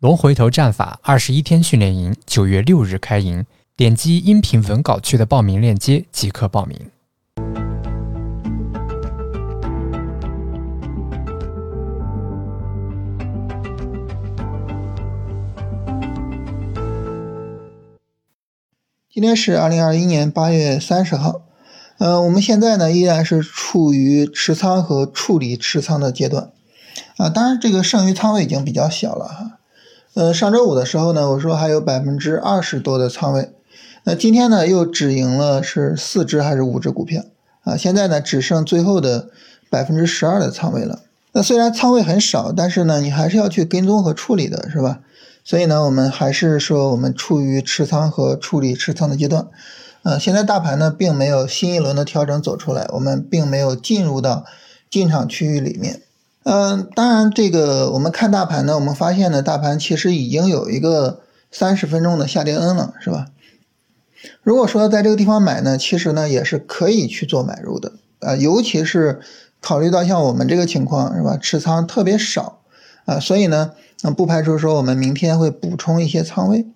龙回头战法二十一天训练营九月六日开营，点击音频文稿区的报名链接即可报名。今天是二零二一年八月三十号，呃，我们现在呢依然是处于持仓和处理持仓的阶段，啊，当然这个剩余仓位已经比较小了哈，呃，上周五的时候呢，我说还有百分之二十多的仓位，那今天呢又止盈了是四只还是五只股票啊？现在呢只剩最后的百分之十二的仓位了，那虽然仓位很少，但是呢你还是要去跟踪和处理的是吧？所以呢，我们还是说我们处于持仓和处理持仓的阶段，呃，现在大盘呢并没有新一轮的调整走出来，我们并没有进入到进场区域里面。嗯，当然这个我们看大盘呢，我们发现呢，大盘其实已经有一个三十分钟的下跌 N 了，是吧？如果说在这个地方买呢，其实呢也是可以去做买入的，啊，尤其是考虑到像我们这个情况，是吧？持仓特别少。啊，所以呢，那不排除说我们明天会补充一些仓位，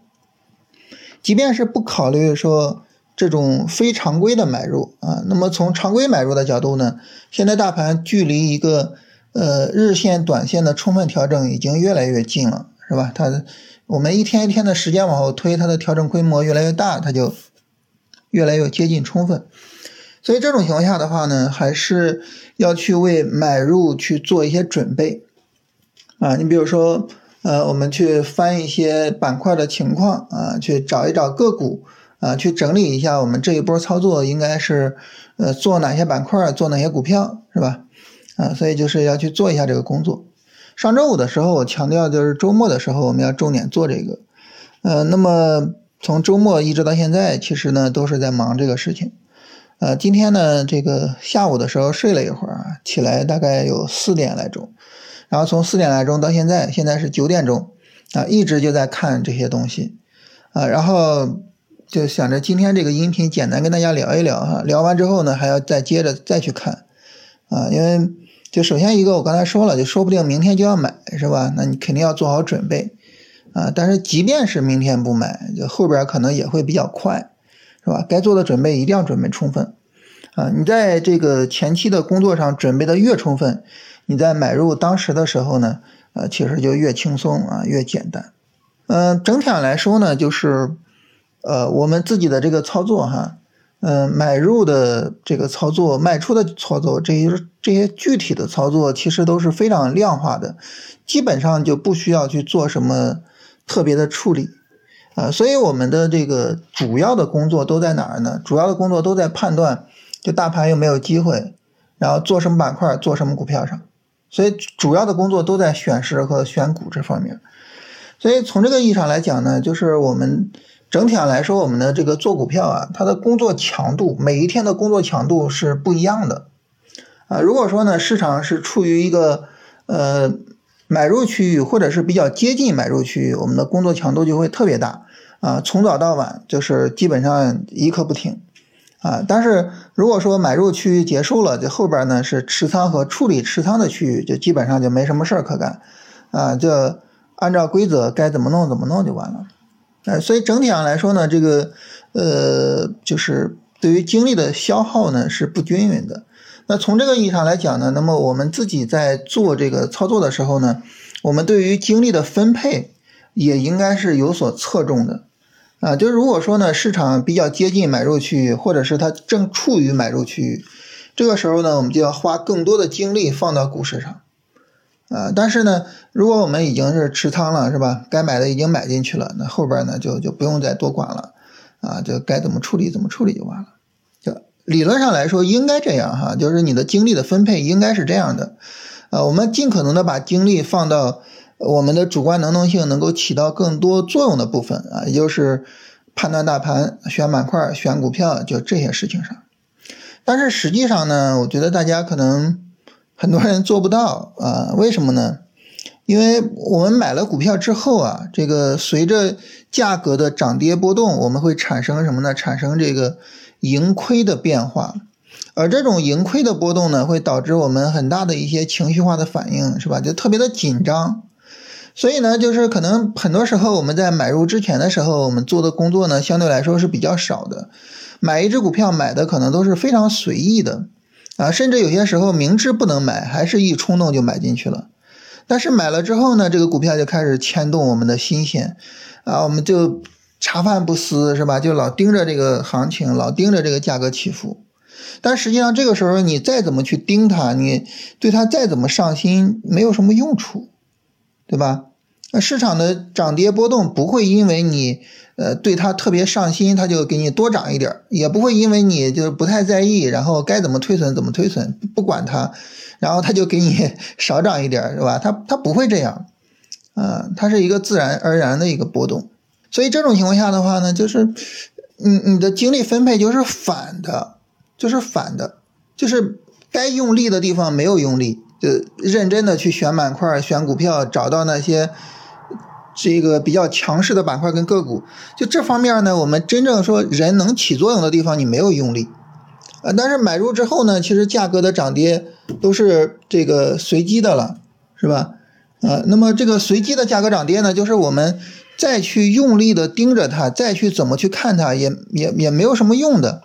即便是不考虑说这种非常规的买入啊，那么从常规买入的角度呢，现在大盘距离一个呃日线、短线的充分调整已经越来越近了，是吧？它我们一天一天的时间往后推，它的调整规模越来越大，它就越来越接近充分。所以这种情况下的话呢，还是要去为买入去做一些准备。啊，你比如说，呃，我们去翻一些板块的情况啊，去找一找个股啊，去整理一下我们这一波操作应该是，呃，做哪些板块，做哪些股票，是吧？啊，所以就是要去做一下这个工作。上周五的时候，我强调就是周末的时候我们要重点做这个。呃，那么从周末一直到现在，其实呢都是在忙这个事情。呃，今天呢这个下午的时候睡了一会儿，起来大概有四点来钟。然后从四点来钟到现在，现在是九点钟，啊，一直就在看这些东西，啊，然后就想着今天这个音频简单跟大家聊一聊哈，聊完之后呢，还要再接着再去看，啊，因为就首先一个我刚才说了，就说不定明天就要买是吧？那你肯定要做好准备，啊，但是即便是明天不买，就后边可能也会比较快，是吧？该做的准备一定要准备充分，啊，你在这个前期的工作上准备的越充分。你在买入当时的时候呢，呃，其实就越轻松啊，越简单。嗯，整体上来说呢，就是，呃，我们自己的这个操作哈，嗯，买入的这个操作，卖出的操作，这些这些具体的操作，其实都是非常量化的，基本上就不需要去做什么特别的处理啊。所以我们的这个主要的工作都在哪儿呢？主要的工作都在判断，就大盘有没有机会，然后做什么板块，做什么股票上。所以主要的工作都在选时和选股这方面，所以从这个意义上来讲呢，就是我们整体上来说，我们的这个做股票啊，它的工作强度，每一天的工作强度是不一样的啊。如果说呢，市场是处于一个呃买入区域，或者是比较接近买入区域，我们的工作强度就会特别大啊，从早到晚就是基本上一刻不停。啊，但是如果说买入区域结束了，这后边呢是持仓和处理持仓的区域，就基本上就没什么事儿可干，啊，就按照规则该怎么弄怎么弄就完了，呃，所以整体上来说呢，这个呃，就是对于精力的消耗呢是不均匀的。那从这个意义上来讲呢，那么我们自己在做这个操作的时候呢，我们对于精力的分配也应该是有所侧重的。啊，就是如果说呢，市场比较接近买入区域，或者是它正处于买入区域，这个时候呢，我们就要花更多的精力放到股市上。啊，但是呢，如果我们已经是持仓了，是吧？该买的已经买进去了，那后边呢就就不用再多管了。啊，就该怎么处理怎么处理就完了。就理论上来说应该这样哈，就是你的精力的分配应该是这样的。啊，我们尽可能的把精力放到。我们的主观能动性能够起到更多作用的部分啊，也就是判断大盘、选板块、选股票，就这些事情上。但是实际上呢，我觉得大家可能很多人做不到啊。为什么呢？因为我们买了股票之后啊，这个随着价格的涨跌波动，我们会产生什么呢？产生这个盈亏的变化。而这种盈亏的波动呢，会导致我们很大的一些情绪化的反应，是吧？就特别的紧张。所以呢，就是可能很多时候我们在买入之前的时候，我们做的工作呢，相对来说是比较少的。买一只股票买的可能都是非常随意的，啊，甚至有些时候明知不能买，还是一冲动就买进去了。但是买了之后呢，这个股票就开始牵动我们的心弦，啊，我们就茶饭不思，是吧？就老盯着这个行情，老盯着这个价格起伏。但实际上这个时候你再怎么去盯它，你对它再怎么上心，没有什么用处，对吧？那市场的涨跌波动不会因为你呃对它特别上心，它就给你多涨一点儿也不会因为你就是不太在意，然后该怎么推损怎么推损，不管它，然后它就给你 少涨一点儿是吧？它它不会这样，啊，它是一个自然而然的一个波动。所以这种情况下的话呢，就是你你的精力分配就是反的，就是反的，就是该用力的地方没有用力，就认真的去选板块、选股票，找到那些。这个比较强势的板块跟个股，就这方面呢，我们真正说人能起作用的地方，你没有用力，啊，但是买入之后呢，其实价格的涨跌都是这个随机的了，是吧？啊，那么这个随机的价格涨跌呢，就是我们再去用力的盯着它，再去怎么去看它，也也也没有什么用的。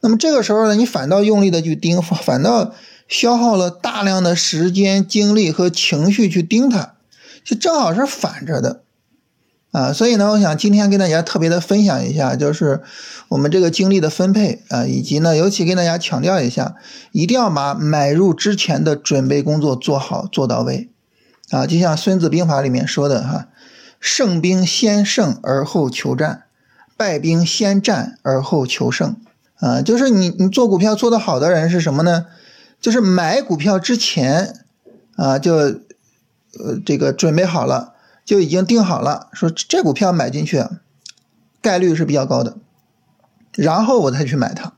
那么这个时候呢，你反倒用力的去盯，反倒消耗了大量的时间、精力和情绪去盯它。就正好是反着的，啊，所以呢，我想今天跟大家特别的分享一下，就是我们这个精力的分配啊，以及呢，尤其跟大家强调一下，一定要把买入之前的准备工作做好做到位，啊，就像《孙子兵法》里面说的哈，胜兵先胜而后求战，败兵先战而后求胜，啊，就是你你做股票做得好的人是什么呢？就是买股票之前啊就。呃，这个准备好了，就已经定好了，说这股票买进去，概率是比较高的，然后我再去买它，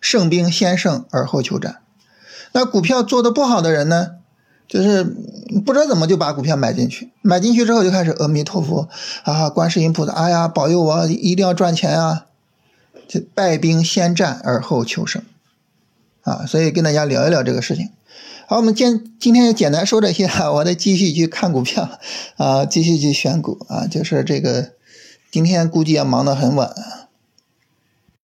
胜兵先胜而后求战。那股票做的不好的人呢，就是不知道怎么就把股票买进去，买进去之后就开始阿弥陀佛啊，观世音菩萨，哎呀，保佑我一定要赚钱啊，就败兵先战而后求胜，啊，所以跟大家聊一聊这个事情。好，我们今今天就简单说这些，我再继续去看股票，啊，继续去选股啊，就是这个，今天估计要忙得很晚。